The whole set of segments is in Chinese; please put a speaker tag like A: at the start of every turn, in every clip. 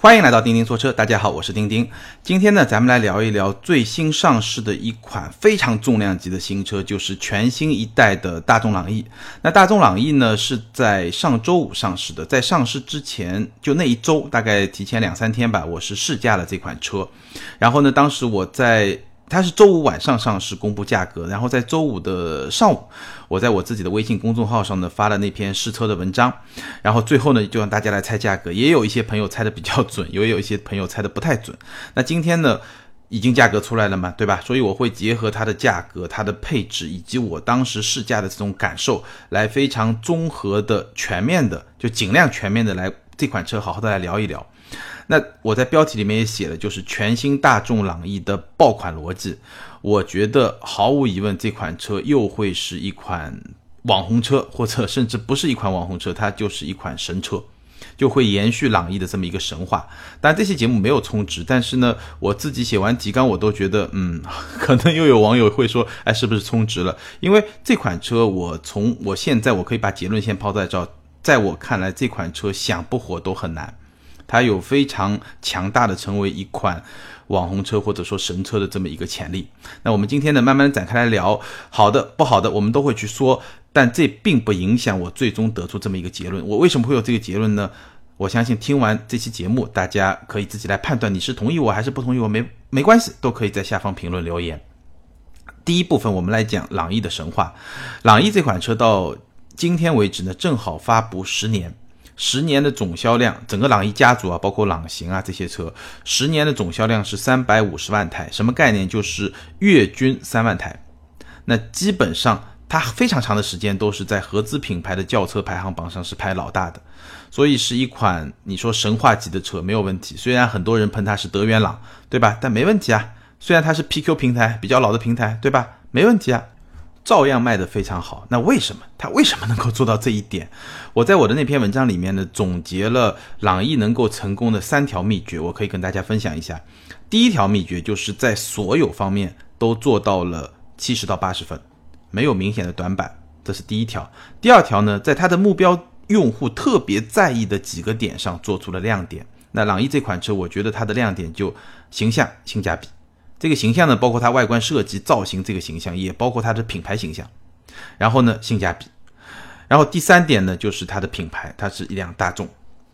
A: 欢迎来到钉钉说车，大家好，我是钉钉。今天呢，咱们来聊一聊最新上市的一款非常重量级的新车，就是全新一代的大众朗逸。那大众朗逸呢，是在上周五上市的，在上市之前就那一周，大概提前两三天吧，我是试驾了这款车。然后呢，当时我在。它是周五晚上上市公布价格，然后在周五的上午，我在我自己的微信公众号上呢发了那篇试车的文章，然后最后呢就让大家来猜价格，也有一些朋友猜的比较准，也有一些朋友猜的不太准。那今天呢已经价格出来了嘛，对吧？所以我会结合它的价格、它的配置以及我当时试驾的这种感受，来非常综合的、全面的，就尽量全面的来这款车好好的来聊一聊。那我在标题里面也写了，就是全新大众朗逸的爆款逻辑。我觉得毫无疑问，这款车又会是一款网红车，或者甚至不是一款网红车，它就是一款神车，就会延续朗逸的这么一个神话。但，这期节目没有充值，但是呢，我自己写完提纲，我都觉得，嗯，可能又有网友会说，哎，是不是充值了？因为这款车，我从我现在我可以把结论先抛在这，在我看来，这款车想不火都很难。它有非常强大的成为一款网红车或者说神车的这么一个潜力。那我们今天呢，慢慢展开来聊，好的不好的我们都会去说，但这并不影响我最终得出这么一个结论。我为什么会有这个结论呢？我相信听完这期节目，大家可以自己来判断，你是同意我还是不同意我，没没关系，都可以在下方评论留言。第一部分我们来讲朗逸的神话，朗逸这款车到今天为止呢，正好发布十年。十年的总销量，整个朗逸家族啊，包括朗行啊这些车，十年的总销量是三百五十万台，什么概念？就是月均三万台。那基本上它非常长的时间都是在合资品牌的轿车排行榜上是排老大的，所以是一款你说神话级的车没有问题。虽然很多人喷它是德源朗，对吧？但没问题啊。虽然它是 PQ 平台比较老的平台，对吧？没问题啊。照样卖得非常好，那为什么它为什么能够做到这一点？我在我的那篇文章里面呢，总结了朗逸能够成功的三条秘诀，我可以跟大家分享一下。第一条秘诀就是在所有方面都做到了七十到八十分，没有明显的短板，这是第一条。第二条呢，在它的目标用户特别在意的几个点上做出了亮点。那朗逸这款车，我觉得它的亮点就形象、性价比。这个形象呢，包括它外观设计、造型这个形象，也包括它的品牌形象。然后呢，性价比。然后第三点呢，就是它的品牌，它是一辆大众。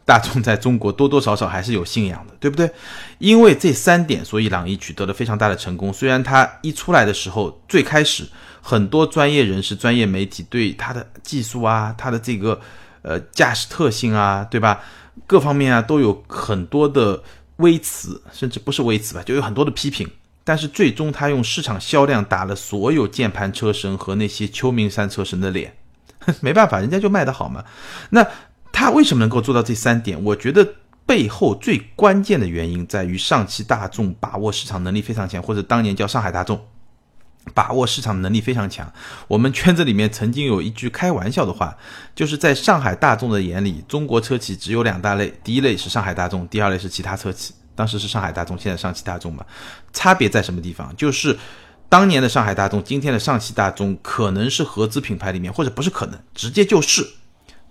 A: 大众在中国多多少少还是有信仰的，对不对？因为这三点，所以朗逸取得了非常大的成功。虽然它一出来的时候，最开始很多专业人士、专业媒体对它的技术啊、它的这个呃驾驶特性啊，对吧？各方面啊都有很多的微词，甚至不是微词吧，就有很多的批评。但是最终，他用市场销量打了所有键盘车神和那些秋名山车神的脸，没办法，人家就卖得好嘛。那他为什么能够做到这三点？我觉得背后最关键的原因在于上汽大众把握市场能力非常强，或者当年叫上海大众，把握市场能力非常强。我们圈子里面曾经有一句开玩笑的话，就是在上海大众的眼里，中国车企只有两大类，第一类是上海大众，第二类是其他车企。当时是上海大众，现在上汽大众嘛，差别在什么地方？就是当年的上海大众，今天的上汽大众，可能是合资品牌里面，或者不是可能，直接就是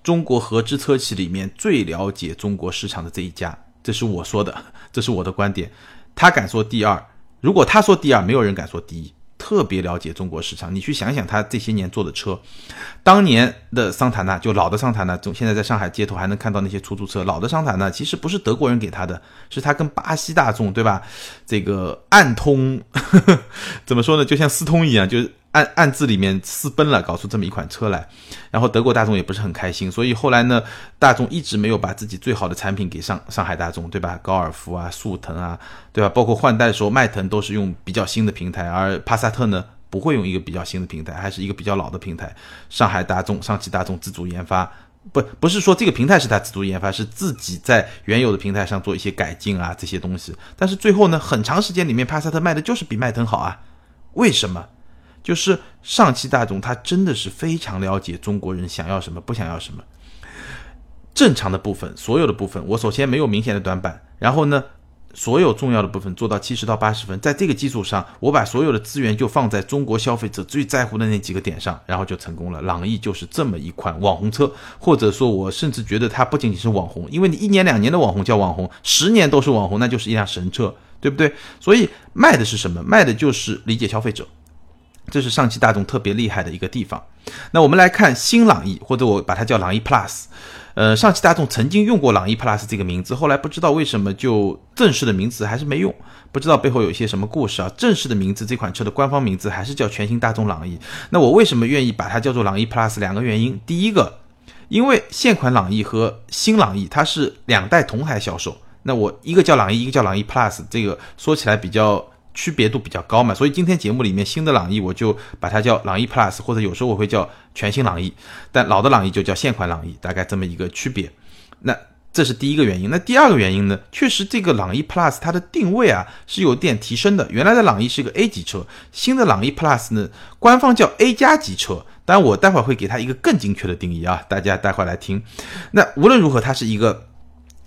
A: 中国合资车企里面最了解中国市场的这一家。这是我说的，这是我的观点。他敢说第二，如果他说第二，没有人敢说第一。特别了解中国市场，你去想想他这些年做的车，当年的桑塔纳就老的桑塔纳，总现在在上海街头还能看到那些出租车。老的桑塔纳其实不是德国人给他的，是他跟巴西大众对吧？这个暗通 怎么说呢？就像私通一样，就是。暗暗自里面私奔了，搞出这么一款车来，然后德国大众也不是很开心，所以后来呢，大众一直没有把自己最好的产品给上上海大众，对吧？高尔夫啊，速腾啊，对吧？包括换代的时候，迈腾都是用比较新的平台，而帕萨特呢，不会用一个比较新的平台，还是一个比较老的平台。上海大众、上汽大众自主研发，不不是说这个平台是他自主研发，是自己在原有的平台上做一些改进啊，这些东西。但是最后呢，很长时间里面，帕萨特卖的就是比迈腾好啊，为什么？就是上汽大众，它真的是非常了解中国人想要什么，不想要什么。正常的部分，所有的部分，我首先没有明显的短板，然后呢，所有重要的部分做到七十到八十分，在这个基础上，我把所有的资源就放在中国消费者最在乎的那几个点上，然后就成功了。朗逸就是这么一款网红车，或者说，我甚至觉得它不仅仅是网红，因为你一年两年的网红叫网红，十年都是网红，那就是一辆神车，对不对？所以卖的是什么？卖的就是理解消费者，这是上汽大众特别厉害的一个地方。那我们来看新朗逸，或者我把它叫朗逸 Plus。呃，上汽大众曾经用过朗逸 Plus 这个名字，后来不知道为什么就正式的名字还是没用，不知道背后有一些什么故事啊。正式的名字，这款车的官方名字还是叫全新大众朗逸。那我为什么愿意把它叫做朗逸 Plus？两个原因，第一个，因为现款朗逸和新朗逸它是两代同台销售，那我一个叫朗逸，一个叫朗逸 Plus，这个说起来比较。区别度比较高嘛，所以今天节目里面新的朗逸我就把它叫朗逸 Plus，或者有时候我会叫全新朗逸，但老的朗逸就叫现款朗逸，大概这么一个区别。那这是第一个原因。那第二个原因呢？确实这个朗逸 Plus 它的定位啊是有点提升的。原来的朗逸是一个 A 级车，新的朗逸 Plus 呢，官方叫 A 加级车，但我待会儿会给它一个更精确的定义啊，大家待会来听。那无论如何，它是一个。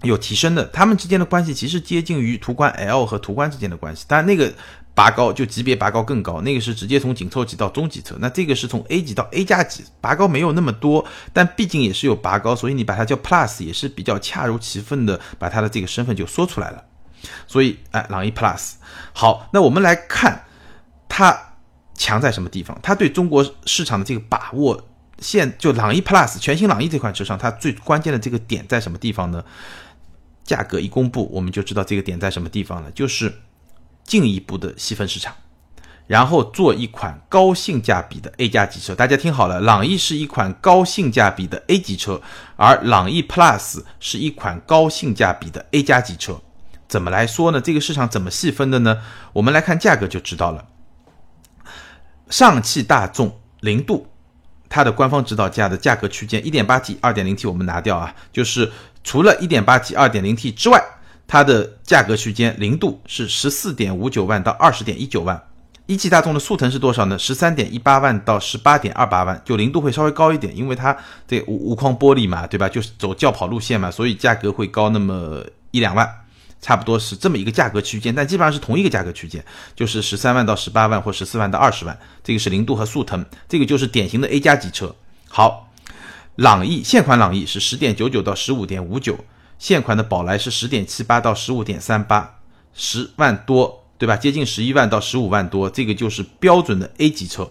A: 有提升的，他们之间的关系其实接近于途观 L 和途观之间的关系，但那个拔高就级别拔高更高，那个是直接从紧凑级到中级车，那这个是从 A 级到 A 加级，拔高没有那么多，但毕竟也是有拔高，所以你把它叫 Plus 也是比较恰如其分的，把它的这个身份就说出来了。所以，哎，朗逸 Plus 好，那我们来看它强在什么地方？它对中国市场的这个把握，现就朗逸 Plus 全新朗逸这款车上，它最关键的这个点在什么地方呢？价格一公布，我们就知道这个点在什么地方了，就是进一步的细分市场，然后做一款高性价比的 A 加级车。大家听好了，朗逸是一款高性价比的 A 级车，而朗逸 Plus 是一款高性价比的 A 加级车。怎么来说呢？这个市场怎么细分的呢？我们来看价格就知道了。上汽大众零度，它的官方指导价的价格区间，一点八 T、二点零 T 我们拿掉啊，就是。除了 1.8T、2.0T 之外，它的价格区间零度是14.59万到20.19万。一汽大众的速腾是多少呢？13.18万到18.28万，就零度会稍微高一点，因为它这无无框玻璃嘛，对吧？就是走轿跑路线嘛，所以价格会高那么一两万，差不多是这么一个价格区间，但基本上是同一个价格区间，就是13万到18万或14万到20万，这个是零度和速腾，这个就是典型的 A 加级车。好。朗逸现款朗逸是十点九九到十五点五九，现款的宝来是十点七八到十五点三八，十万多，对吧？接近十一万到十五万多，这个就是标准的 A 级车。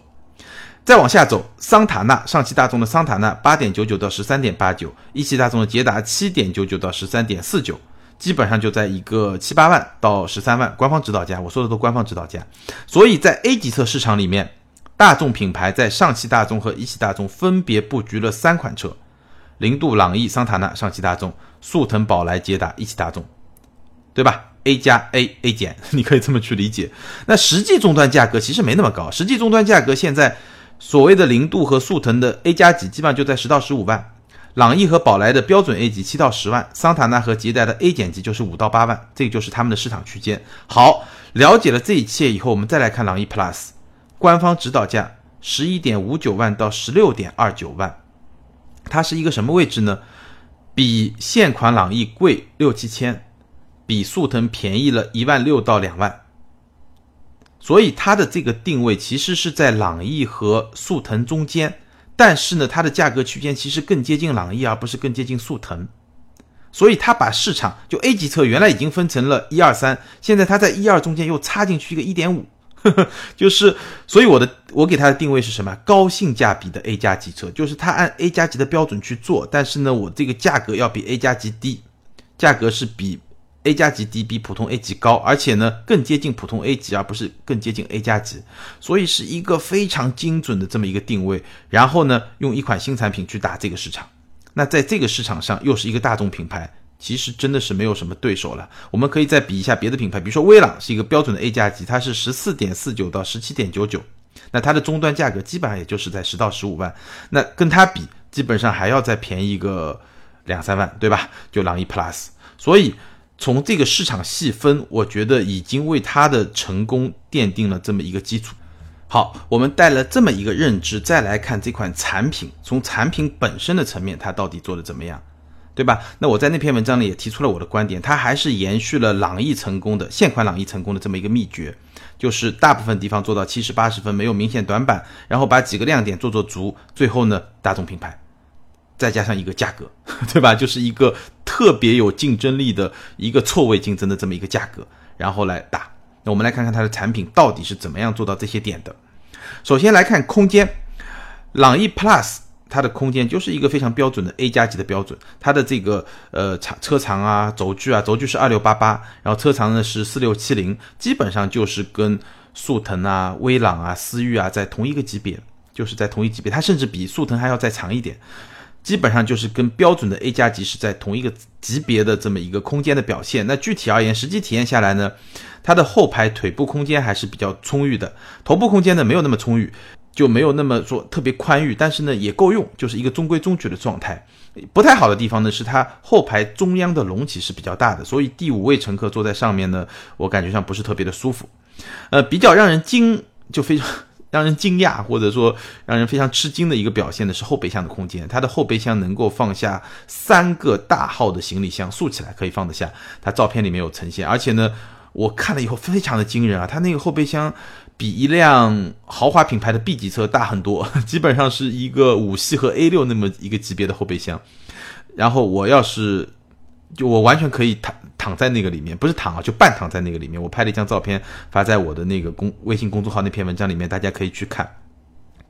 A: 再往下走，桑塔纳，上汽大众的桑塔纳八点九九到十三点八九，一汽大众的捷达七点九九到十三点四九，基本上就在一个七八万到十三万，官方指导价，我说的都官方指导价。所以在 A 级车市场里面。大众品牌在上汽大众和一汽大众分别布局了三款车：零度、朗逸、桑塔纳，上汽大众；速腾、宝来、捷达，一汽大众，对吧？A 加 A A 减，你可以这么去理解。那实际终端价格其实没那么高，实际终端价格现在所谓的零度和速腾的 A 加级基本上就在十到十五万，朗逸和宝来的标准 A 级七到十万，桑塔纳和捷达的 A 减级就是五到八万，这个就是他们的市场区间。好，了解了这一切以后，我们再来看朗逸 Plus。官方指导价十一点五九万到十六点二九万，它是一个什么位置呢？比现款朗逸贵六七千，比速腾便宜了一万六到两万，所以它的这个定位其实是在朗逸和速腾中间，但是呢，它的价格区间其实更接近朗逸，而不是更接近速腾，所以它把市场就 A 级车原来已经分成了一二三，现在它在一二中间又插进去一个一点五。就是，所以我的我给它的定位是什么？高性价比的 A 加级车，就是它按 A 加级的标准去做，但是呢，我这个价格要比 A 加级低，价格是比 A 加级低，比普通 A 级高，而且呢更接近普通 A 级，而不是更接近 A 加级，所以是一个非常精准的这么一个定位。然后呢，用一款新产品去打这个市场，那在这个市场上又是一个大众品牌。其实真的是没有什么对手了。我们可以再比一下别的品牌，比如说威朗是一个标准的 A 加级，它是十四点四九到十七点九九，那它的终端价格基本上也就是在十到十五万，那跟它比，基本上还要再便宜个两三万，对吧？就朗逸 Plus。所以从这个市场细分，我觉得已经为它的成功奠定了这么一个基础。好，我们带了这么一个认知，再来看这款产品，从产品本身的层面，它到底做的怎么样？对吧？那我在那篇文章里也提出了我的观点，它还是延续了朗逸成功的现款朗逸成功的这么一个秘诀，就是大部分地方做到七十八十分，没有明显短板，然后把几个亮点做做足，最后呢，大众品牌，再加上一个价格，对吧？就是一个特别有竞争力的一个错位竞争的这么一个价格，然后来打。那我们来看看它的产品到底是怎么样做到这些点的。首先来看空间，朗逸 Plus 它的空间就是一个非常标准的 A 加级的标准，它的这个呃长车长啊、轴距啊，轴距是二六八八，然后车长呢是四六七零，基本上就是跟速腾啊、威朗啊、思域啊在同一个级别，就是在同一级别，它甚至比速腾还要再长一点，基本上就是跟标准的 A 加级是在同一个级别的这么一个空间的表现。那具体而言，实际体验下来呢？它的后排腿部空间还是比较充裕的，头部空间呢没有那么充裕，就没有那么说特别宽裕，但是呢也够用，就是一个中规中矩的状态。不太好的地方呢是它后排中央的隆起是比较大的，所以第五位乘客坐在上面呢，我感觉上不是特别的舒服。呃，比较让人惊，就非常让人惊讶，或者说让人非常吃惊的一个表现的是后备箱的空间，它的后备箱能够放下三个大号的行李箱，竖起来可以放得下，它照片里面有呈现，而且呢。我看了以后非常的惊人啊，它那个后备箱比一辆豪华品牌的 B 级车大很多，基本上是一个五系和 A 六那么一个级别的后备箱。然后我要是就我完全可以躺躺在那个里面，不是躺啊，就半躺在那个里面。我拍了一张照片发在我的那个公微信公众号那篇文章里面，大家可以去看。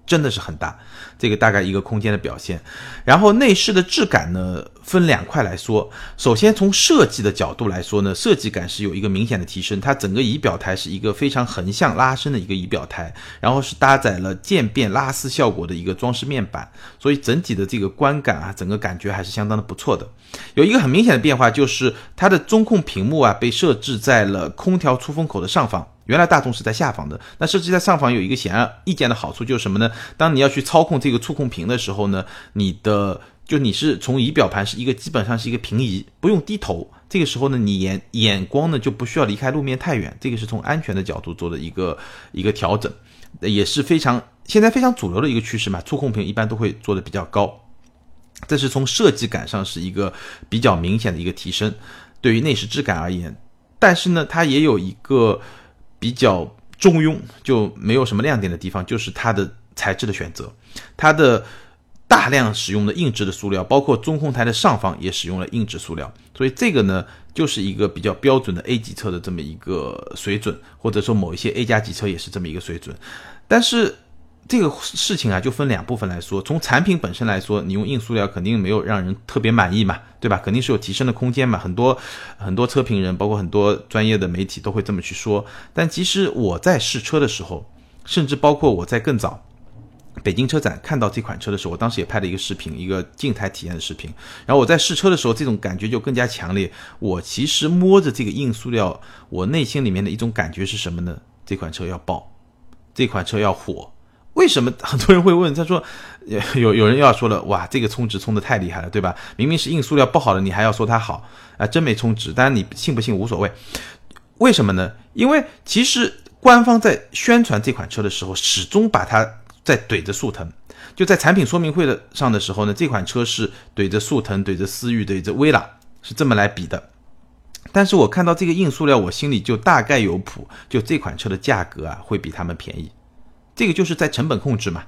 A: 真的是很大，这个大概一个空间的表现。然后内饰的质感呢，分两块来说。首先从设计的角度来说呢，设计感是有一个明显的提升。它整个仪表台是一个非常横向拉伸的一个仪表台，然后是搭载了渐变拉丝效果的一个装饰面板，所以整体的这个观感啊，整个感觉还是相当的不错的。有一个很明显的变化就是它的中控屏幕啊，被设置在了空调出风口的上方。原来大众是在下方的，那设计在上方有一个显而易见的好处就是什么呢？当你要去操控这个触控屏的时候呢，你的就你是从仪表盘是一个基本上是一个平移，不用低头。这个时候呢，你眼眼光呢就不需要离开路面太远。这个是从安全的角度做的一个一个调整，也是非常现在非常主流的一个趋势嘛。触控屏一般都会做的比较高，这是从设计感上是一个比较明显的一个提升。对于内饰质感而言，但是呢，它也有一个。比较中庸，就没有什么亮点的地方，就是它的材质的选择，它的大量使用的硬质的塑料，包括中控台的上方也使用了硬质塑料，所以这个呢，就是一个比较标准的 A 级车的这么一个水准，或者说某一些 A 加级车也是这么一个水准，但是。这个事情啊，就分两部分来说。从产品本身来说，你用硬塑料肯定没有让人特别满意嘛，对吧？肯定是有提升的空间嘛。很多很多车评人，包括很多专业的媒体都会这么去说。但其实我在试车的时候，甚至包括我在更早北京车展看到这款车的时候，我当时也拍了一个视频，一个静态体验的视频。然后我在试车的时候，这种感觉就更加强烈。我其实摸着这个硬塑料，我内心里面的一种感觉是什么呢？这款车要爆，这款车要火。为什么很多人会问？他说，有有人要说了，哇，这个充值充的太厉害了，对吧？明明是硬塑料不好的，你还要说它好啊？真没充值，当然你信不信无所谓。为什么呢？因为其实官方在宣传这款车的时候，始终把它在怼着速腾。就在产品说明会的上的时候呢，这款车是怼着速腾、怼着思域、怼着威朗，是这么来比的。但是我看到这个硬塑料，我心里就大概有谱，就这款车的价格啊，会比他们便宜。这个就是在成本控制嘛，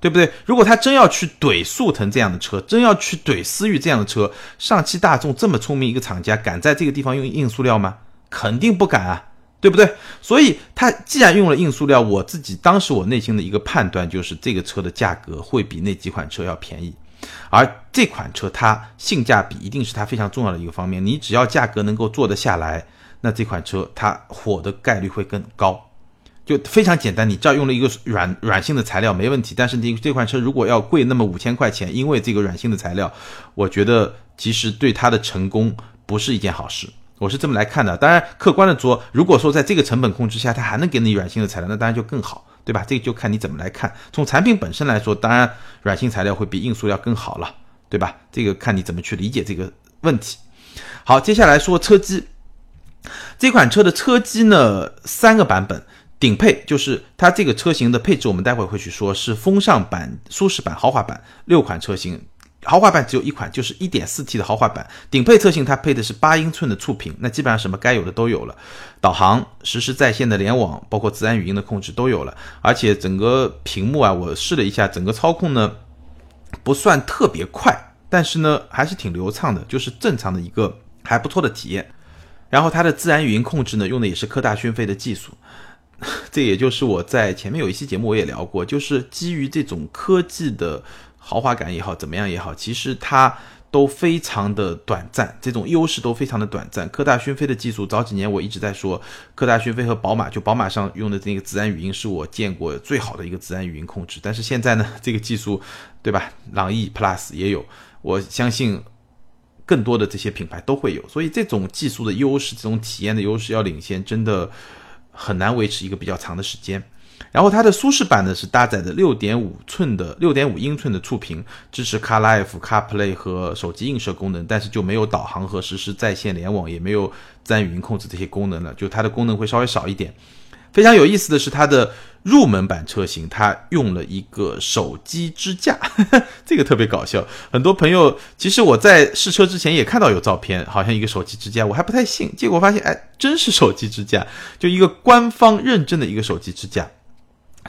A: 对不对？如果他真要去怼速腾这样的车，真要去怼思域这样的车，上汽大众这么聪明一个厂家，敢在这个地方用硬塑料吗？肯定不敢啊，对不对？所以他既然用了硬塑料，我自己当时我内心的一个判断就是，这个车的价格会比那几款车要便宜，而这款车它性价比一定是它非常重要的一个方面。你只要价格能够做得下来，那这款车它火的概率会更高。就非常简单，你这儿用了一个软软性的材料没问题，但是你这款车如果要贵那么五千块钱，因为这个软性的材料，我觉得其实对它的成功不是一件好事，我是这么来看的。当然，客观的说，如果说在这个成本控制下，它还能给你软性的材料，那当然就更好，对吧？这个就看你怎么来看。从产品本身来说，当然软性材料会比硬塑料更好了，对吧？这个看你怎么去理解这个问题。好，接下来说车机，这款车的车机呢，三个版本。顶配就是它这个车型的配置，我们待会会去说，是风尚版、舒适版、豪华版六款车型，豪华版只有一款，就是 1.4T 的豪华版，顶配特性它配的是八英寸的触屏，那基本上什么该有的都有了，导航、实时在线的联网，包括自然语音的控制都有了，而且整个屏幕啊，我试了一下，整个操控呢不算特别快，但是呢还是挺流畅的，就是正常的一个还不错的体验。然后它的自然语音控制呢，用的也是科大讯飞的技术，这也就是我在前面有一期节目我也聊过，就是基于这种科技的豪华感也好，怎么样也好，其实它都非常的短暂，这种优势都非常的短暂。科大讯飞的技术，早几年我一直在说，科大讯飞和宝马，就宝马上用的那个自然语音是我见过最好的一个自然语音控制。但是现在呢，这个技术，对吧？朗逸 Plus 也有，我相信。更多的这些品牌都会有，所以这种技术的优势、这种体验的优势要领先，真的很难维持一个比较长的时间。然后它的舒适版呢是搭载的六点五寸的六点五英寸的触屏，支持 CarLife、CarPlay 和手机映射功能，但是就没有导航和实时在线联网，也没有自然语音控制这些功能了，就它的功能会稍微少一点。非常有意思的是，它的入门版车型，它用了一个手机支架，这个特别搞笑。很多朋友，其实我在试车之前也看到有照片，好像一个手机支架，我还不太信，结果发现，哎，真是手机支架，就一个官方认证的一个手机支架，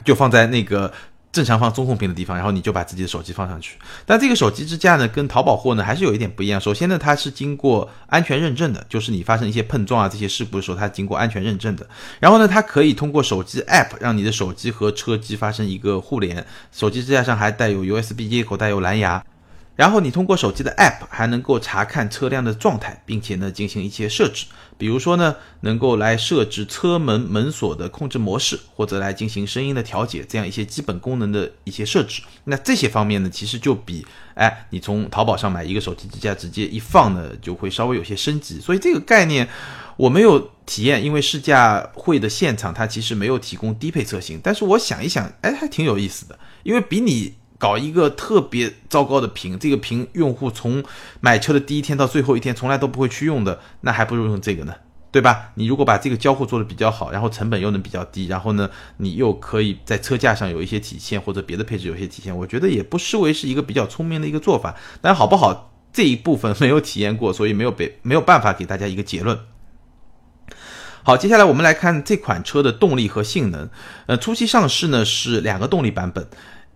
A: 就放在那个。正常放中控屏的地方，然后你就把自己的手机放上去。但这个手机支架呢，跟淘宝货呢还是有一点不一样。首先呢，它是经过安全认证的，就是你发生一些碰撞啊这些事故的时候，它经过安全认证的。然后呢，它可以通过手机 App 让你的手机和车机发生一个互联。手机支架上还带有 USB 接口，带有蓝牙。然后你通过手机的 App 还能够查看车辆的状态，并且呢进行一些设置，比如说呢能够来设置车门门锁的控制模式，或者来进行声音的调节，这样一些基本功能的一些设置。那这些方面呢，其实就比哎你从淘宝上买一个手机支架直接一放呢，就会稍微有些升级。所以这个概念我没有体验，因为试驾会的现场它其实没有提供低配车型。但是我想一想，哎还挺有意思的，因为比你。搞一个特别糟糕的屏，这个屏用户从买车的第一天到最后一天从来都不会去用的，那还不如用这个呢，对吧？你如果把这个交互做的比较好，然后成本又能比较低，然后呢，你又可以在车架上有一些体现，或者别的配置有些体现，我觉得也不失为是一个比较聪明的一个做法。但好不好这一部分没有体验过，所以没有被 没有办法给大家一个结论。好，接下来我们来看这款车的动力和性能。呃，初期上市呢是两个动力版本。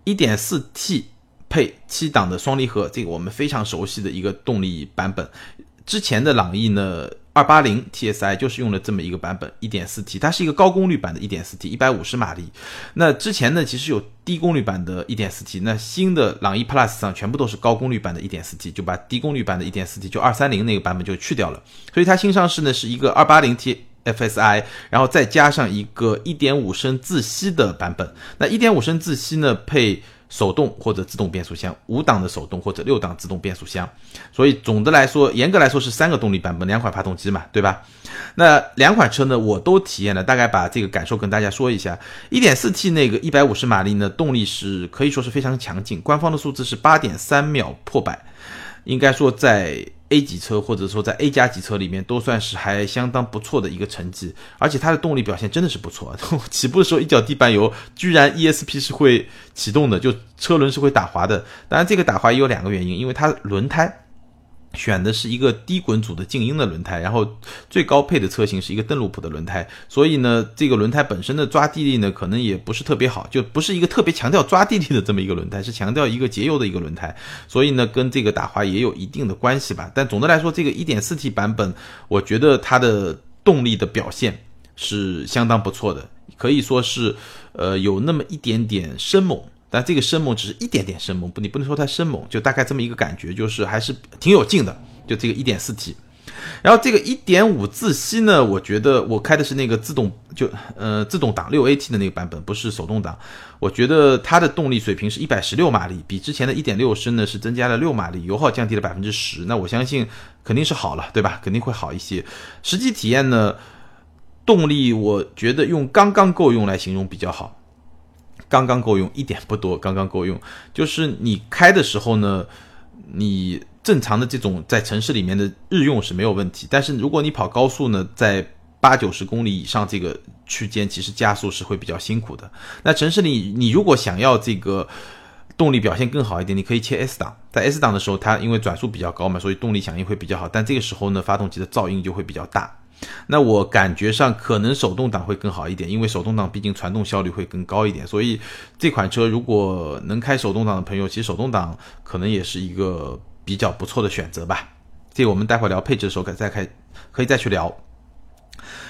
A: 一点四 T 配七档的双离合，这个我们非常熟悉的一个动力版本。之前的朗逸呢，二八零 TSI 就是用了这么一个版本，一点四 T，它是一个高功率版的，一点四 T，一百五十马力。那之前呢，其实有低功率版的一点四 T，那新的朗逸 Plus 上全部都是高功率版的一点四 T，就把低功率版的一点四 T，就二三零那个版本就去掉了。所以它新上市呢是一个二八零 T。FSI，然后再加上一个一点五升自吸的版本。那一点五升自吸呢，配手动或者自动变速箱，五档的手动或者六档自动变速箱。所以总的来说，严格来说是三个动力版本，两款发动机嘛，对吧？那两款车呢，我都体验了，大概把这个感受跟大家说一下。一点四 T 那个一百五十马力呢，动力是可以说是非常强劲，官方的数字是八点三秒破百，应该说在。A 级车或者说在 A 加级车里面都算是还相当不错的一个成绩，而且它的动力表现真的是不错。起步的时候一脚地板油，居然 ESP 是会启动的，就车轮是会打滑的。当然这个打滑也有两个原因，因为它轮胎。选的是一个低滚阻的静音的轮胎，然后最高配的车型是一个邓禄普的轮胎，所以呢，这个轮胎本身的抓地力呢，可能也不是特别好，就不是一个特别强调抓地力的这么一个轮胎，是强调一个节油的一个轮胎，所以呢，跟这个打滑也有一定的关系吧。但总的来说，这个 1.4T 版本，我觉得它的动力的表现是相当不错的，可以说是，呃，有那么一点点生猛。但这个生猛只是一点点生猛，不，你不能说它生猛，就大概这么一个感觉，就是还是挺有劲的。就这个一点四 T，然后这个一点五自吸呢，我觉得我开的是那个自动，就呃自动挡六 AT 的那个版本，不是手动挡。我觉得它的动力水平是一百十六马力，比之前的一点六升呢是增加了六马力，油耗降低了百分之十。那我相信肯定是好了，对吧？肯定会好一些。实际体验呢，动力我觉得用刚刚够用来形容比较好。刚刚够用，一点不多，刚刚够用。就是你开的时候呢，你正常的这种在城市里面的日用是没有问题。但是如果你跑高速呢，在八九十公里以上这个区间，其实加速是会比较辛苦的。那城市里你如果想要这个动力表现更好一点，你可以切 S 档。在 S 档的时候，它因为转速比较高嘛，所以动力响应会比较好。但这个时候呢，发动机的噪音就会比较大。那我感觉上可能手动挡会更好一点，因为手动挡毕竟传动效率会更高一点。所以这款车如果能开手动挡的朋友，其实手动挡可能也是一个比较不错的选择吧。这个我们待会聊配置的时候可再开，可以再去聊。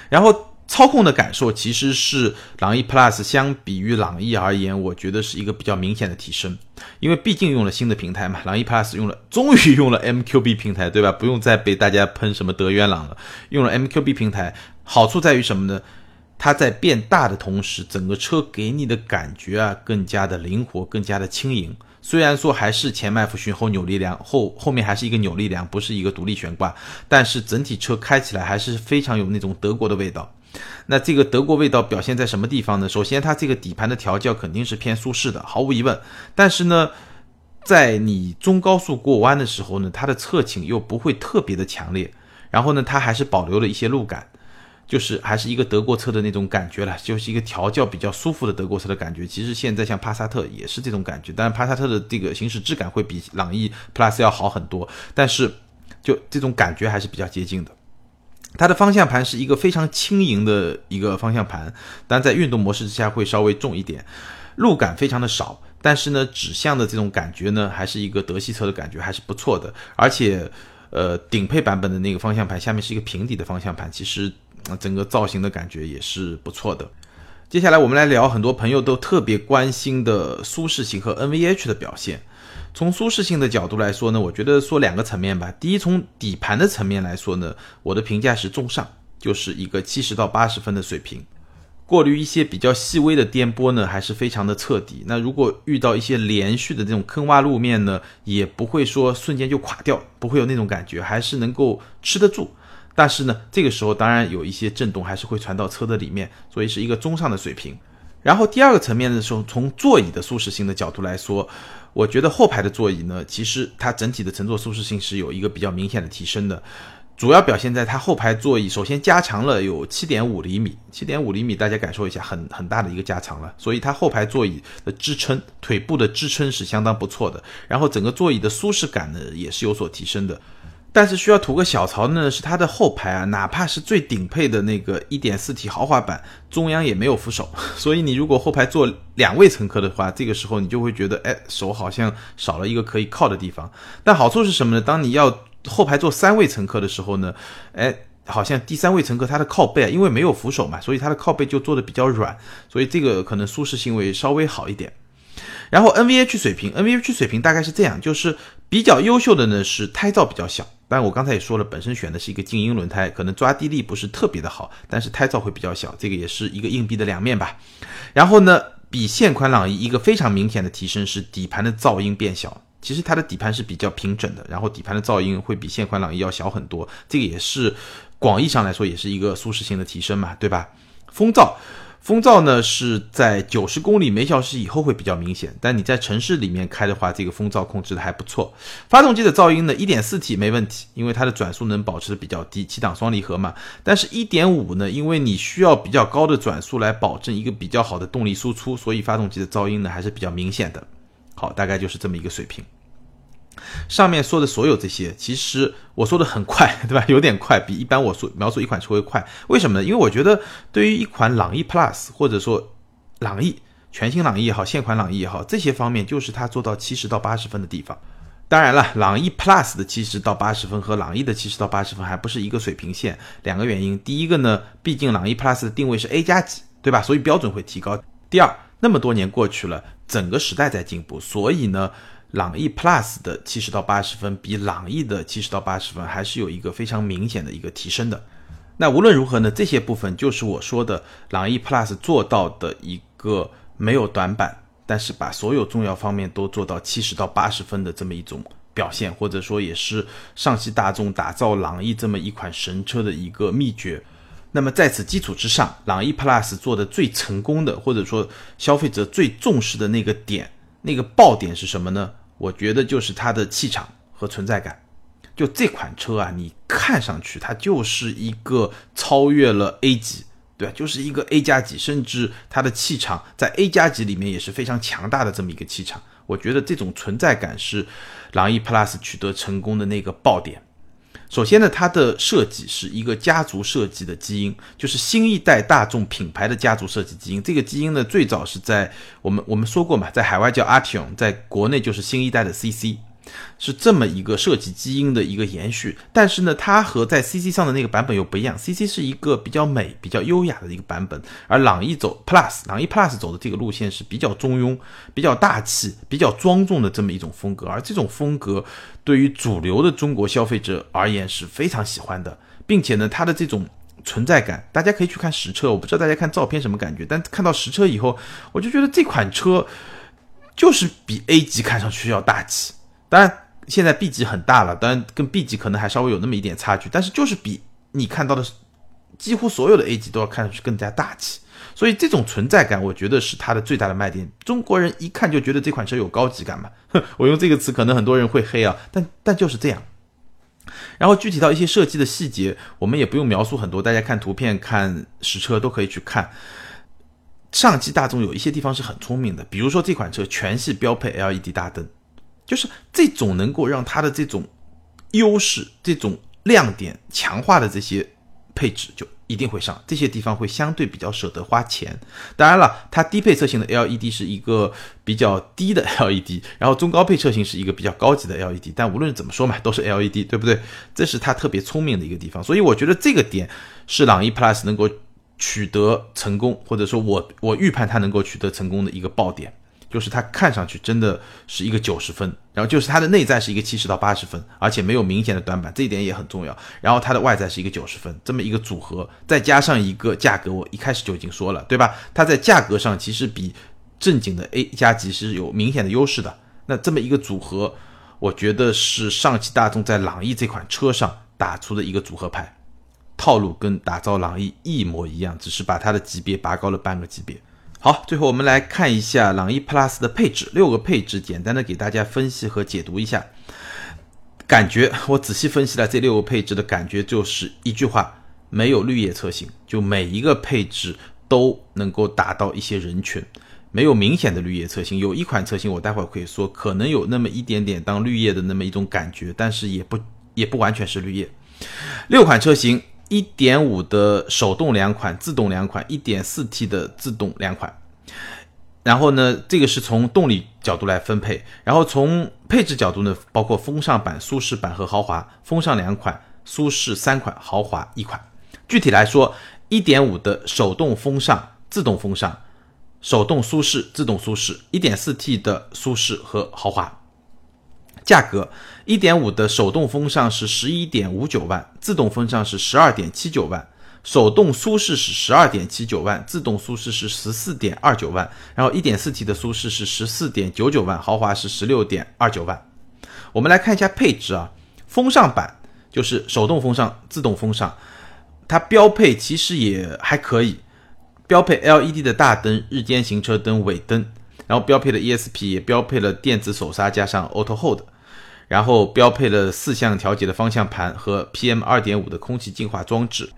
A: 然后。操控的感受其实是朗逸 Plus 相比于朗逸而言，我觉得是一个比较明显的提升，因为毕竟用了新的平台嘛，朗逸 Plus 用了，终于用了 MQB 平台，对吧？不用再被大家喷什么德渊朗了，用了 MQB 平台，好处在于什么呢？它在变大的同时，整个车给你的感觉啊，更加的灵活，更加的轻盈。虽然说还是前麦弗逊后扭力梁，后后面还是一个扭力梁，不是一个独立悬挂，但是整体车开起来还是非常有那种德国的味道。那这个德国味道表现在什么地方呢？首先，它这个底盘的调教肯定是偏舒适的，毫无疑问。但是呢，在你中高速过弯的时候呢，它的侧倾又不会特别的强烈。然后呢，它还是保留了一些路感，就是还是一个德国车的那种感觉了，就是一个调教比较舒服的德国车的感觉。其实现在像帕萨特也是这种感觉，但是帕萨特的这个行驶质感会比朗逸 Plus 要好很多，但是就这种感觉还是比较接近的。它的方向盘是一个非常轻盈的一个方向盘，但在运动模式之下会稍微重一点，路感非常的少，但是呢，指向的这种感觉呢，还是一个德系车的感觉，还是不错的。而且，呃，顶配版本的那个方向盘下面是一个平底的方向盘，其实整个造型的感觉也是不错的。接下来我们来聊很多朋友都特别关心的舒适性和 NVH 的表现。从舒适性的角度来说呢，我觉得说两个层面吧。第一，从底盘的层面来说呢，我的评价是中上，就是一个七十到八十分的水平。过滤一些比较细微的颠簸呢，还是非常的彻底。那如果遇到一些连续的这种坑洼路面呢，也不会说瞬间就垮掉，不会有那种感觉，还是能够吃得住。但是呢，这个时候当然有一些震动还是会传到车的里面，所以是一个中上的水平。然后第二个层面的时候，从座椅的舒适性的角度来说。我觉得后排的座椅呢，其实它整体的乘坐舒适性是有一个比较明显的提升的，主要表现在它后排座椅首先加长了有七点五厘米，七点五厘米大家感受一下，很很大的一个加长了，所以它后排座椅的支撑，腿部的支撑是相当不错的，然后整个座椅的舒适感呢也是有所提升的。但是需要吐个小槽呢，是它的后排啊，哪怕是最顶配的那个 1.4T 豪华版，中央也没有扶手，所以你如果后排坐两位乘客的话，这个时候你就会觉得，哎，手好像少了一个可以靠的地方。但好处是什么呢？当你要后排坐三位乘客的时候呢，哎，好像第三位乘客他的靠背啊，因为没有扶手嘛，所以他的靠背就坐的比较软，所以这个可能舒适性会稍微好一点。然后 NVH 水平，NVH 水平大概是这样，就是比较优秀的呢是胎噪比较小。当然，我刚才也说了，本身选的是一个静音轮胎，可能抓地力不是特别的好，但是胎噪会比较小，这个也是一个硬币的两面吧。然后呢，比现款朗逸一个非常明显的提升是底盘的噪音变小，其实它的底盘是比较平整的，然后底盘的噪音会比现款朗逸要小很多，这个也是广义上来说也是一个舒适性的提升嘛，对吧？风噪。风噪呢是在九十公里每小时以后会比较明显，但你在城市里面开的话，这个风噪控制的还不错。发动机的噪音呢，一点四 T 没问题，因为它的转速能保持的比较低，七档双离合嘛。但是一点五呢，因为你需要比较高的转速来保证一个比较好的动力输出，所以发动机的噪音呢还是比较明显的。好，大概就是这么一个水平。上面说的所有这些，其实我说的很快，对吧？有点快，比一般我说描述一款车会快。为什么呢？因为我觉得对于一款朗逸 Plus 或者说朗逸全新朗逸也好，现款朗逸也好，这些方面就是它做到七十到八十分的地方。当然了，朗逸 Plus 的七十到八十分和朗逸的七十到八十分还不是一个水平线。两个原因，第一个呢，毕竟朗逸 Plus 的定位是 A 加级，对吧？所以标准会提高。第二，那么多年过去了，整个时代在进步，所以呢。朗逸 Plus 的七十到八十分，比朗逸的七十到八十分还是有一个非常明显的一个提升的。那无论如何呢，这些部分就是我说的朗逸 Plus 做到的一个没有短板，但是把所有重要方面都做到七十到八十分的这么一种表现，或者说也是上汽大众打造朗逸这么一款神车的一个秘诀。那么在此基础之上，朗逸 Plus 做的最成功的，或者说消费者最重视的那个点。那个爆点是什么呢？我觉得就是它的气场和存在感。就这款车啊，你看上去它就是一个超越了 A 级，对吧？就是一个 A 加级，甚至它的气场在 A 加级里面也是非常强大的这么一个气场。我觉得这种存在感是朗逸 Plus 取得成功的那个爆点。首先呢，它的设计是一个家族设计的基因，就是新一代大众品牌的家族设计基因。这个基因呢，最早是在我们我们说过嘛，在海外叫 Arteon，在国内就是新一代的 CC。是这么一个设计基因的一个延续，但是呢，它和在 CC 上的那个版本又不一样。CC 是一个比较美、比较优雅的一个版本，而朗逸走 Plus，朗逸 Plus 走的这个路线是比较中庸、比较大气、比较庄重的这么一种风格。而这种风格对于主流的中国消费者而言是非常喜欢的，并且呢，它的这种存在感，大家可以去看实车。我不知道大家看照片什么感觉，但看到实车以后，我就觉得这款车就是比 A 级看上去要大气。当然，现在 B 级很大了，当然跟 B 级可能还稍微有那么一点差距，但是就是比你看到的几乎所有的 A 级都要看上去更加大气，所以这种存在感，我觉得是它的最大的卖点。中国人一看就觉得这款车有高级感嘛，我用这个词可能很多人会黑啊，但但就是这样。然后具体到一些设计的细节，我们也不用描述很多，大家看图片、看实车都可以去看。上汽大众有一些地方是很聪明的，比如说这款车全系标配 LED 大灯。就是这种能够让它的这种优势、这种亮点强化的这些配置，就一定会上。这些地方会相对比较舍得花钱。当然了，它低配车型的 LED 是一个比较低的 LED，然后中高配车型是一个比较高级的 LED。但无论怎么说嘛，都是 LED，对不对？这是它特别聪明的一个地方。所以我觉得这个点是朗逸 Plus 能够取得成功，或者说我我预判它能够取得成功的一个爆点。就是它看上去真的是一个九十分，然后就是它的内在是一个七十到八十分，而且没有明显的短板，这一点也很重要。然后它的外在是一个九十分，这么一个组合，再加上一个价格，我一开始就已经说了，对吧？它在价格上其实比正经的 A 加级是有明显的优势的。那这么一个组合，我觉得是上汽大众在朗逸这款车上打出的一个组合牌，套路跟打造朗逸一模一样，只是把它的级别拔高了半个级别。好，最后我们来看一下朗逸 Plus 的配置，六个配置，简单的给大家分析和解读一下。感觉我仔细分析了这六个配置的感觉，就是一句话，没有绿叶车型，就每一个配置都能够达到一些人群，没有明显的绿叶车型。有一款车型，我待会儿可以说，可能有那么一点点当绿叶的那么一种感觉，但是也不也不完全是绿叶。六款车型。一点五的手动两款，自动两款，一点四 T 的自动两款。然后呢，这个是从动力角度来分配，然后从配置角度呢，包括风尚版、舒适版和豪华。风尚两款，舒适三款，豪华一款。具体来说，一点五的手动风尚、自动风尚、手动舒适、自动舒适，一点四 T 的舒适和豪华。价格，一点五的手动风尚是十一点五九万，自动风尚是十二点七九万，手动舒适是十二点七九万，自动舒适是十四点二九万，然后一点四 T 的舒适是十四点九九万，豪华是十六点二九万。我们来看一下配置啊，风尚版就是手动风尚、自动风尚，它标配其实也还可以，标配 LED 的大灯、日间行车灯、尾灯，然后标配的 ESP，也标配了电子手刹加上 Auto Hold。然后标配了四项调节的方向盘和 PM 二点五的空气净化装置。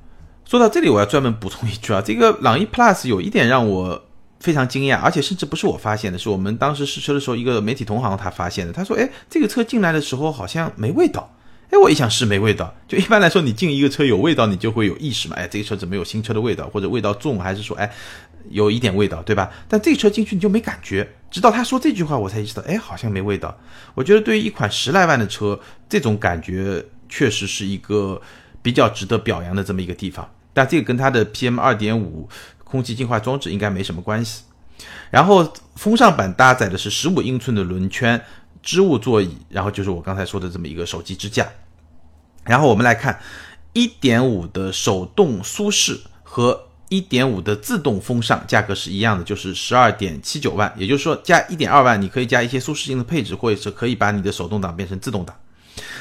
A: 说到这里，我要专门补充一句啊，这个朗逸 Plus 有一点让我非常惊讶，而且甚至不是我发现的，是我们当时试车的时候，一个媒体同行他发现的。他说：“哎，这个车进来的时候好像没味道。”哎，我一想是没味道。就一般来说，你进一个车有味道，你就会有意识嘛。哎，这个车怎么有新车的味道，或者味道重，还是说哎？有一点味道，对吧？但这车进去你就没感觉，直到他说这句话，我才意识到，哎，好像没味道。我觉得对于一款十来万的车，这种感觉确实是一个比较值得表扬的这么一个地方。但这个跟它的 PM 二点五空气净化装置应该没什么关系。然后风尚版搭载的是十五英寸的轮圈织物座椅，然后就是我刚才说的这么一个手机支架。然后我们来看一点五的手动舒适和。一点五的自动风尚价格是一样的，就是十二点七九万，也就是说加一点二万，你可以加一些舒适性的配置，或者是可以把你的手动挡变成自动挡。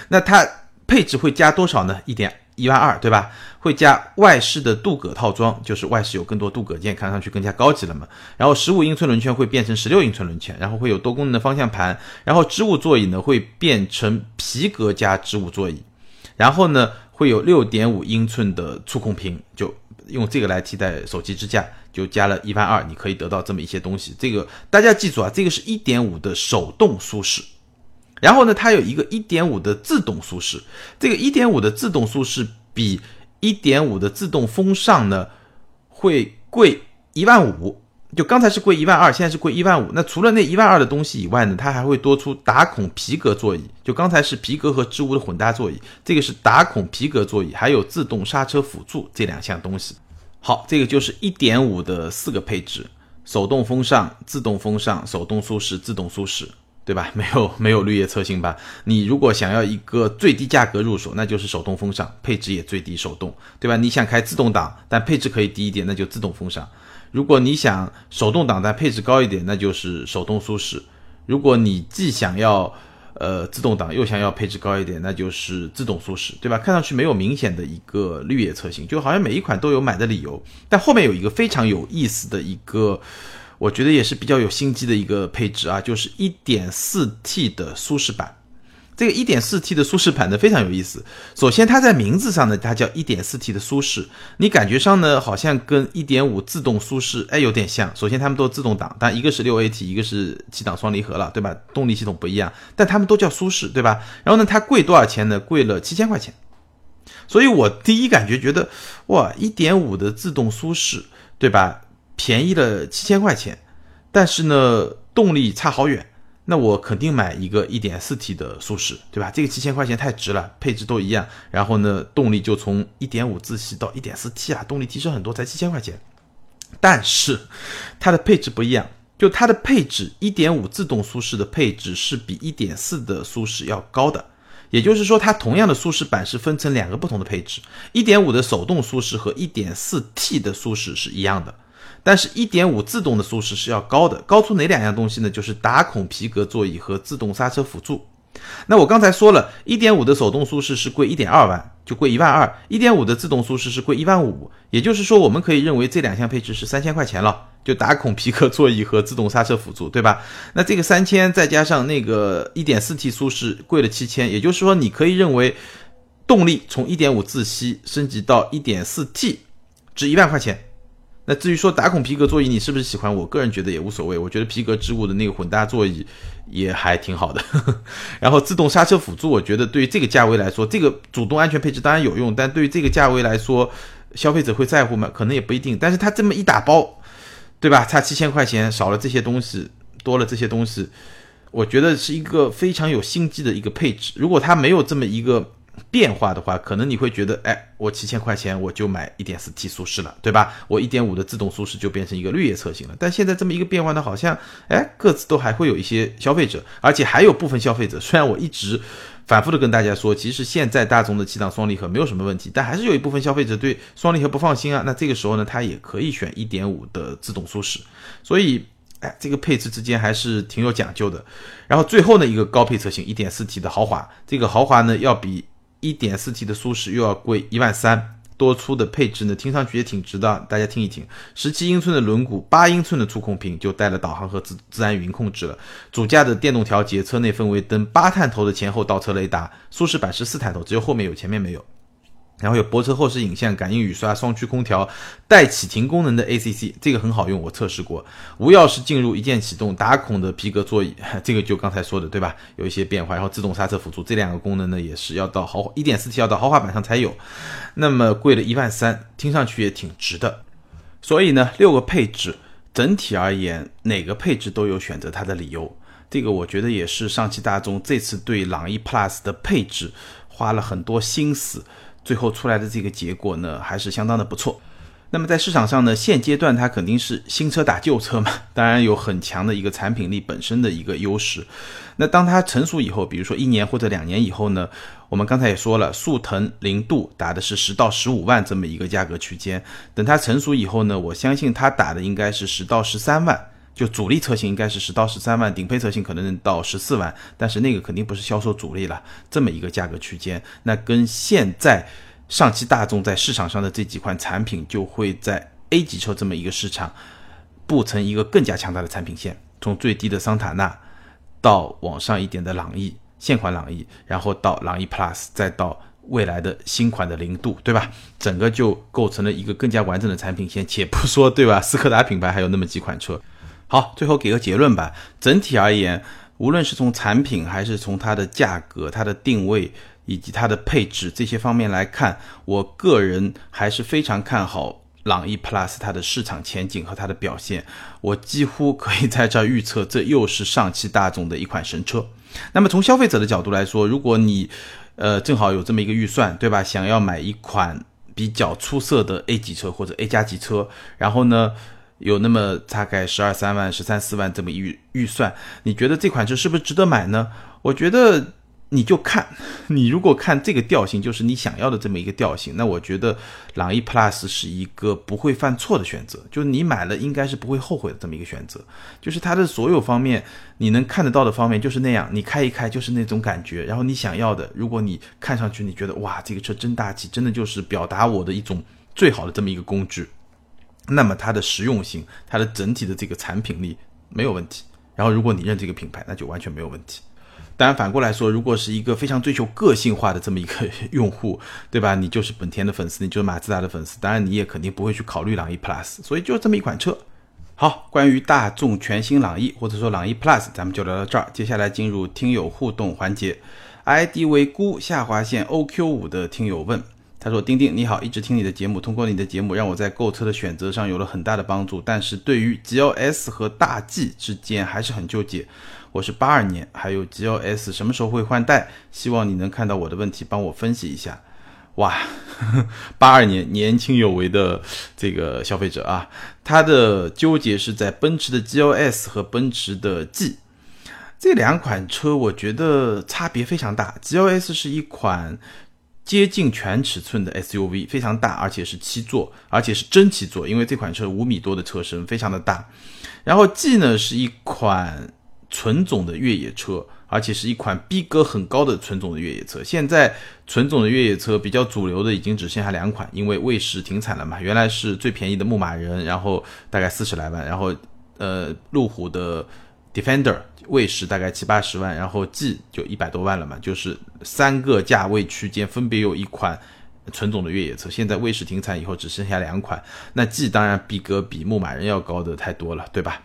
A: 那它配置会加多少呢？一点一万二，对吧？会加外饰的镀铬套装，就是外饰有更多镀铬件，看上去更加高级了嘛。然后十五英寸轮圈会变成十六英寸轮圈，然后会有多功能的方向盘，然后织物座椅呢会变成皮革加织物座椅，然后呢。会有六点五英寸的触控屏，就用这个来替代手机支架，就加了一万二，你可以得到这么一些东西。这个大家记住啊，这个是一点五的手动舒适，然后呢，它有一个一点五的自动舒适，这个一点五的自动舒适比一点五的自动风尚呢会贵一万五。就刚才是贵一万二，现在是贵一万五。那除了那一万二的东西以外呢，它还会多出打孔皮革座椅。就刚才是皮革和织物的混搭座椅，这个是打孔皮革座椅，还有自动刹车辅助这两项东西。好，这个就是一点五的四个配置：手动风尚、自动风尚、手动舒适、自动舒适，对吧？没有没有绿叶车型吧？你如果想要一个最低价格入手，那就是手动风尚，配置也最低，手动，对吧？你想开自动挡，但配置可以低一点，那就自动风尚。如果你想手动挡但配置高一点，那就是手动舒适；如果你既想要呃自动挡又想要配置高一点，那就是自动舒适，对吧？看上去没有明显的一个绿野车型，就好像每一款都有买的理由。但后面有一个非常有意思的一个，我觉得也是比较有心机的一个配置啊，就是一点四 T 的舒适版。这个 1.4T 的舒适版呢非常有意思。首先，它在名字上呢，它叫 1.4T 的舒适，你感觉上呢好像跟1.5自动舒适哎有点像。首先，它们都自动挡，但一个是 6AT，一个是七档双离合了，对吧？动力系统不一样，但它们都叫舒适，对吧？然后呢，它贵多少钱呢？贵了七千块钱。所以我第一感觉觉得，哇，1.5的自动舒适，对吧？便宜了七千块钱，但是呢，动力差好远。那我肯定买一个一点四 T 的舒适，对吧？这个七千块钱太值了，配置都一样，然后呢，动力就从一点五自吸到一点四 T 啊，动力提升很多，才七千块钱。但是它的配置不一样，就它的配置，一点五自动舒适的配置是比一点四的舒适要高的。也就是说，它同样的舒适版是分成两个不同的配置，一点五的手动舒适和一点四 T 的舒适是一样的。但是1.5自动的舒适是要高的，高出哪两样东西呢？就是打孔皮革座椅和自动刹车辅助。那我刚才说了，1.5的手动舒适是贵1.2万，就贵一万二；1.5的自动舒适是贵一万五。也就是说，我们可以认为这两项配置是三千块钱了，就打孔皮革座椅和自动刹车辅助，对吧？那这个三千再加上那个 1.4T 舒适贵了七千，也就是说，你可以认为动力从1.5自吸升级到 1.4T 值一万块钱。那至于说打孔皮革座椅，你是不是喜欢？我个人觉得也无所谓。我觉得皮革织物的那个混搭座椅也还挺好的。然后自动刹车辅助，我觉得对于这个价位来说，这个主动安全配置当然有用，但对于这个价位来说，消费者会在乎吗？可能也不一定。但是它这么一打包，对吧？差七千块钱，少了这些东西，多了这些东西，我觉得是一个非常有心机的一个配置。如果它没有这么一个。变化的话，可能你会觉得，哎，我七千块钱我就买一点四 T 舒适了，对吧？我一点五的自动舒适就变成一个绿叶车型了。但现在这么一个变化呢，好像，哎，各自都还会有一些消费者，而且还有部分消费者，虽然我一直反复的跟大家说，其实现在大众的七档双离合没有什么问题，但还是有一部分消费者对双离合不放心啊。那这个时候呢，他也可以选一点五的自动舒适。所以，哎，这个配置之间还是挺有讲究的。然后最后呢，一个高配车型一点四 T 的豪华，这个豪华呢要比。一点四 T 的舒适又要贵一万三，多出的配置呢，听上去也挺值的。大家听一听，十七英寸的轮毂，八英寸的触控屏，就带了导航和自自然语音控制了。主驾的电动调节，车内氛围灯，八探头的前后倒车雷达。舒适版是四探头，只有后面有，前面没有。然后有泊车后视影像、感应雨刷、双区空调、带启停功能的 ACC，这个很好用，我测试过。无钥匙进入、一键启动、打孔的皮革座椅，这个就刚才说的对吧？有一些变化。然后自动刹车辅助，这两个功能呢也是要到豪华 1.4T 要到豪华版上才有。那么贵了一万三，听上去也挺值的。所以呢，六个配置整体而言，哪个配置都有选择它的理由。这个我觉得也是上汽大众这次对朗逸 Plus 的配置花了很多心思。最后出来的这个结果呢，还是相当的不错。那么在市场上呢，现阶段它肯定是新车打旧车嘛，当然有很强的一个产品力本身的一个优势。那当它成熟以后，比如说一年或者两年以后呢，我们刚才也说了，速腾零度打的是十到十五万这么一个价格区间。等它成熟以后呢，我相信它打的应该是十到十三万。就主力车型应该是十到十三万，顶配车型可能能到十四万，但是那个肯定不是销售主力了。这么一个价格区间，那跟现在上汽大众在市场上的这几款产品，就会在 A 级车这么一个市场布成一个更加强大的产品线。从最低的桑塔纳到往上一点的朗逸，现款朗逸，然后到朗逸 Plus，再到未来的新款的零度，对吧？整个就构成了一个更加完整的产品线。且不说，对吧？斯柯达品牌还有那么几款车。好，最后给个结论吧。整体而言，无论是从产品还是从它的价格、它的定位以及它的配置这些方面来看，我个人还是非常看好朗逸 Plus 它的市场前景和它的表现。我几乎可以在这预测，这又是上汽大众的一款神车。那么从消费者的角度来说，如果你呃正好有这么一个预算，对吧？想要买一款比较出色的 A 级车或者 A 加级车，然后呢？有那么大概十二三万、十三四万这么预预算，你觉得这款车是不是值得买呢？我觉得你就看，你如果看这个调性，就是你想要的这么一个调性，那我觉得朗逸 Plus 是一个不会犯错的选择，就是你买了应该是不会后悔的这么一个选择。就是它的所有方面你能看得到的方面就是那样，你开一开就是那种感觉，然后你想要的，如果你看上去你觉得哇这个车真大气，真的就是表达我的一种最好的这么一个工具。那么它的实用性，它的整体的这个产品力没有问题。然后如果你认这个品牌，那就完全没有问题。当然反过来说，如果是一个非常追求个性化的这么一个 用户，对吧？你就是本田的粉丝，你就是马自达的粉丝，当然你也肯定不会去考虑朗逸 Plus。所以就这么一款车。好，关于大众全新朗逸或者说朗逸 Plus，咱们就聊到这儿。接下来进入听友互动环节，ID 为孤下划线 OQ 五的听友问。他说：“丁丁你好，一直听你的节目，通过你的节目让我在购车的选择上有了很大的帮助。但是对于 G L S 和大 G 之间还是很纠结。我是八二年，还有 G L S 什么时候会换代？希望你能看到我的问题，帮我分析一下。哇，八二年年轻有为的这个消费者啊，他的纠结是在奔驰的 G L S 和奔驰的 G 这两款车，我觉得差别非常大。G L S 是一款。”接近全尺寸的 SUV，非常大，而且是七座，而且是真七座，因为这款车五米多的车身，非常的大。然后 G 呢是一款纯种的越野车，而且是一款逼格很高的纯种的越野车。现在纯种的越野车比较主流的已经只剩下两款，因为卫士停产了嘛。原来是最便宜的牧马人，然后大概四十来万，然后呃路虎的 Defender。卫士大概七八十万，然后 G 就一百多万了嘛，就是三个价位区间分别有一款纯种的越野车。现在卫士停产以后只剩下两款，那 G 当然逼格比牧马人要高的太多了，对吧？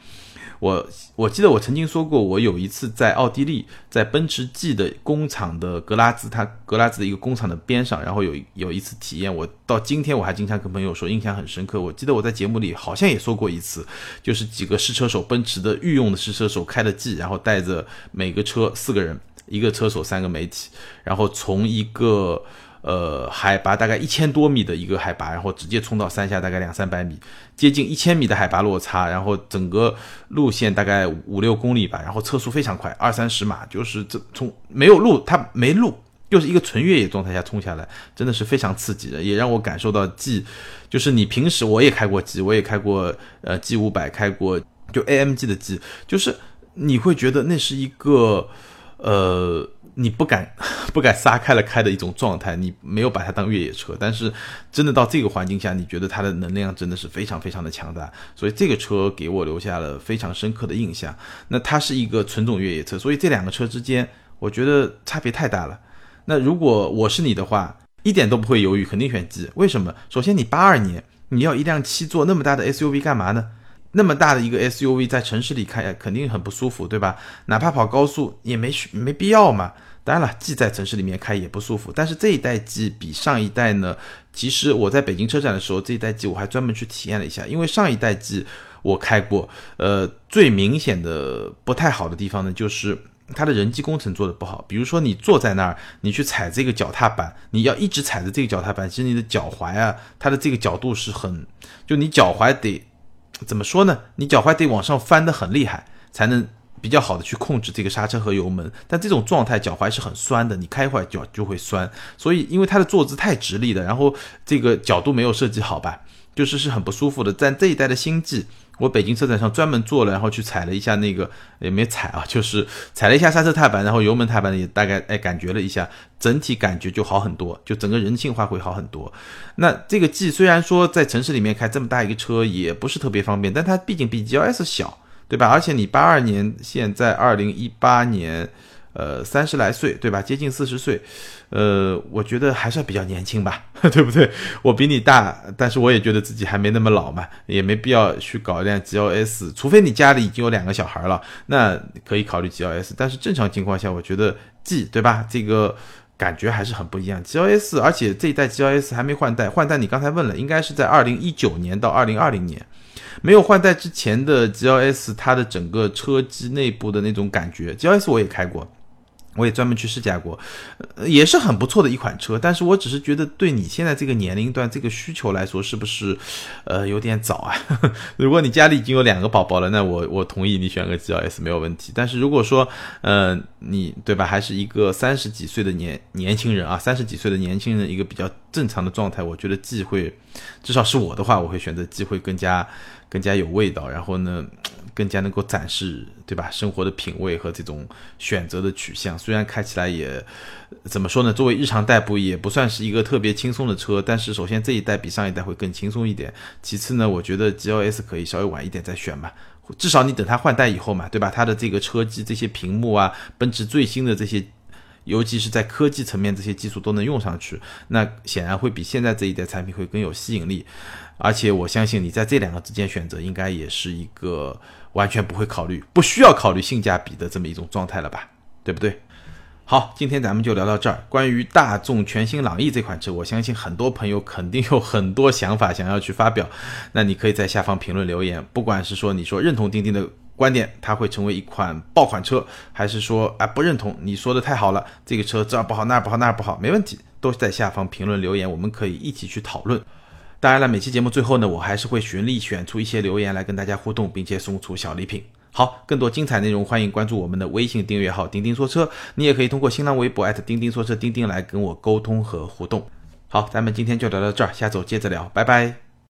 A: 我我记得我曾经说过，我有一次在奥地利，在奔驰 G 的工厂的格拉兹，它格拉兹的一个工厂的边上，然后有有一次体验，我到今天我还经常跟朋友说，印象很深刻。我记得我在节目里好像也说过一次，就是几个试车手，奔驰的御用的试车手开的 G，然后带着每个车四个人，一个车手三个媒体，然后从一个。呃，海拔大概一千多米的一个海拔，然后直接冲到山下，大概两三百米，接近一千米的海拔落差，然后整个路线大概五六公里吧，然后车速非常快，二三十码，就是这从没有路，它没路，就是一个纯越野状态下冲下来，真的是非常刺激的，也让我感受到 G，就是你平时我也开过 G，我也开过呃 G 五百，开过就 AMG 的 G，就是你会觉得那是一个呃。你不敢 不敢撒开了开的一种状态，你没有把它当越野车，但是真的到这个环境下，你觉得它的能量真的是非常非常的强大，所以这个车给我留下了非常深刻的印象。那它是一个纯种越野车，所以这两个车之间，我觉得差别太大了。那如果我是你的话，一点都不会犹豫，肯定选 G。为什么？首先，你八二年你要一辆七座那么大的 SUV 干嘛呢？那么大的一个 SUV 在城市里开肯定很不舒服，对吧？哪怕跑高速也没没必要嘛。当然了，G 在城市里面开也不舒服，但是这一代 G 比上一代呢，其实我在北京车展的时候，这一代 G 我还专门去体验了一下，因为上一代 G 我开过，呃，最明显的不太好的地方呢，就是它的人机工程做的不好。比如说你坐在那儿，你去踩这个脚踏板，你要一直踩着这个脚踏板，其实你的脚踝啊，它的这个角度是很，就你脚踝得怎么说呢？你脚踝得往上翻得很厉害，才能。比较好的去控制这个刹车和油门，但这种状态脚踝是很酸的，你开一会儿脚就会酸。所以因为它的坐姿太直立了，然后这个角度没有设计好吧，就是是很不舒服的。在这一代的星际，我北京车展上专门做了，然后去踩了一下那个也没踩啊，就是踩了一下刹车踏板，然后油门踏板也大概哎感觉了一下，整体感觉就好很多，就整个人性化会好很多。那这个 G 虽然说在城市里面开这么大一个车也不是特别方便，但它毕竟比 GLS 小。对吧？而且你八二年，现在二零一八年，呃，三十来岁，对吧？接近四十岁，呃，我觉得还算比较年轻吧，对不对？我比你大，但是我也觉得自己还没那么老嘛，也没必要去搞一辆 G L S，除非你家里已经有两个小孩了，那可以考虑 G L S。但是正常情况下，我觉得 G，对吧？这个感觉还是很不一样。G L S，而且这一代 G L S 还没换代，换代你刚才问了，应该是在二零一九年到二零二零年。没有换代之前的 G L S，它的整个车机内部的那种感觉，G L S 我也开过。我也专门去试驾过，也是很不错的一款车。但是我只是觉得，对你现在这个年龄段、这个需求来说，是不是，呃，有点早啊？如果你家里已经有两个宝宝了，那我我同意你选个 G L S 没有问题。但是如果说，呃，你对吧，还是一个三十几岁的年年轻人啊，三十几岁的年轻人，一个比较正常的状态，我觉得 G 会，至少是我的话，我会选择 G 会更加更加有味道。然后呢？更加能够展示，对吧？生活的品味和这种选择的取向，虽然开起来也怎么说呢？作为日常代步，也不算是一个特别轻松的车。但是，首先这一代比上一代会更轻松一点。其次呢，我觉得 G L S 可以稍微晚一点再选吧，至少你等它换代以后嘛，对吧？它的这个车机、这些屏幕啊，奔驰最新的这些，尤其是在科技层面这些技术都能用上去，那显然会比现在这一代产品会更有吸引力。而且我相信你在这两个之间选择，应该也是一个完全不会考虑、不需要考虑性价比的这么一种状态了吧？对不对？好，今天咱们就聊到这儿。关于大众全新朗逸这款车，我相信很多朋友肯定有很多想法想要去发表。那你可以在下方评论留言，不管是说你说认同钉钉的观点，它会成为一款爆款车，还是说啊不认同，你说的太好了，这个车这儿不好那儿不好那儿不好，没问题，都在下方评论留言，我们可以一起去讨论。当然了，每期节目最后呢，我还是会循例选出一些留言来跟大家互动，并且送出小礼品。好，更多精彩内容，欢迎关注我们的微信订阅号“钉钉说车”，你也可以通过新浪微博钉钉说车钉钉来跟我沟通和互动。好，咱们今天就聊到这儿，下周接着聊，拜拜。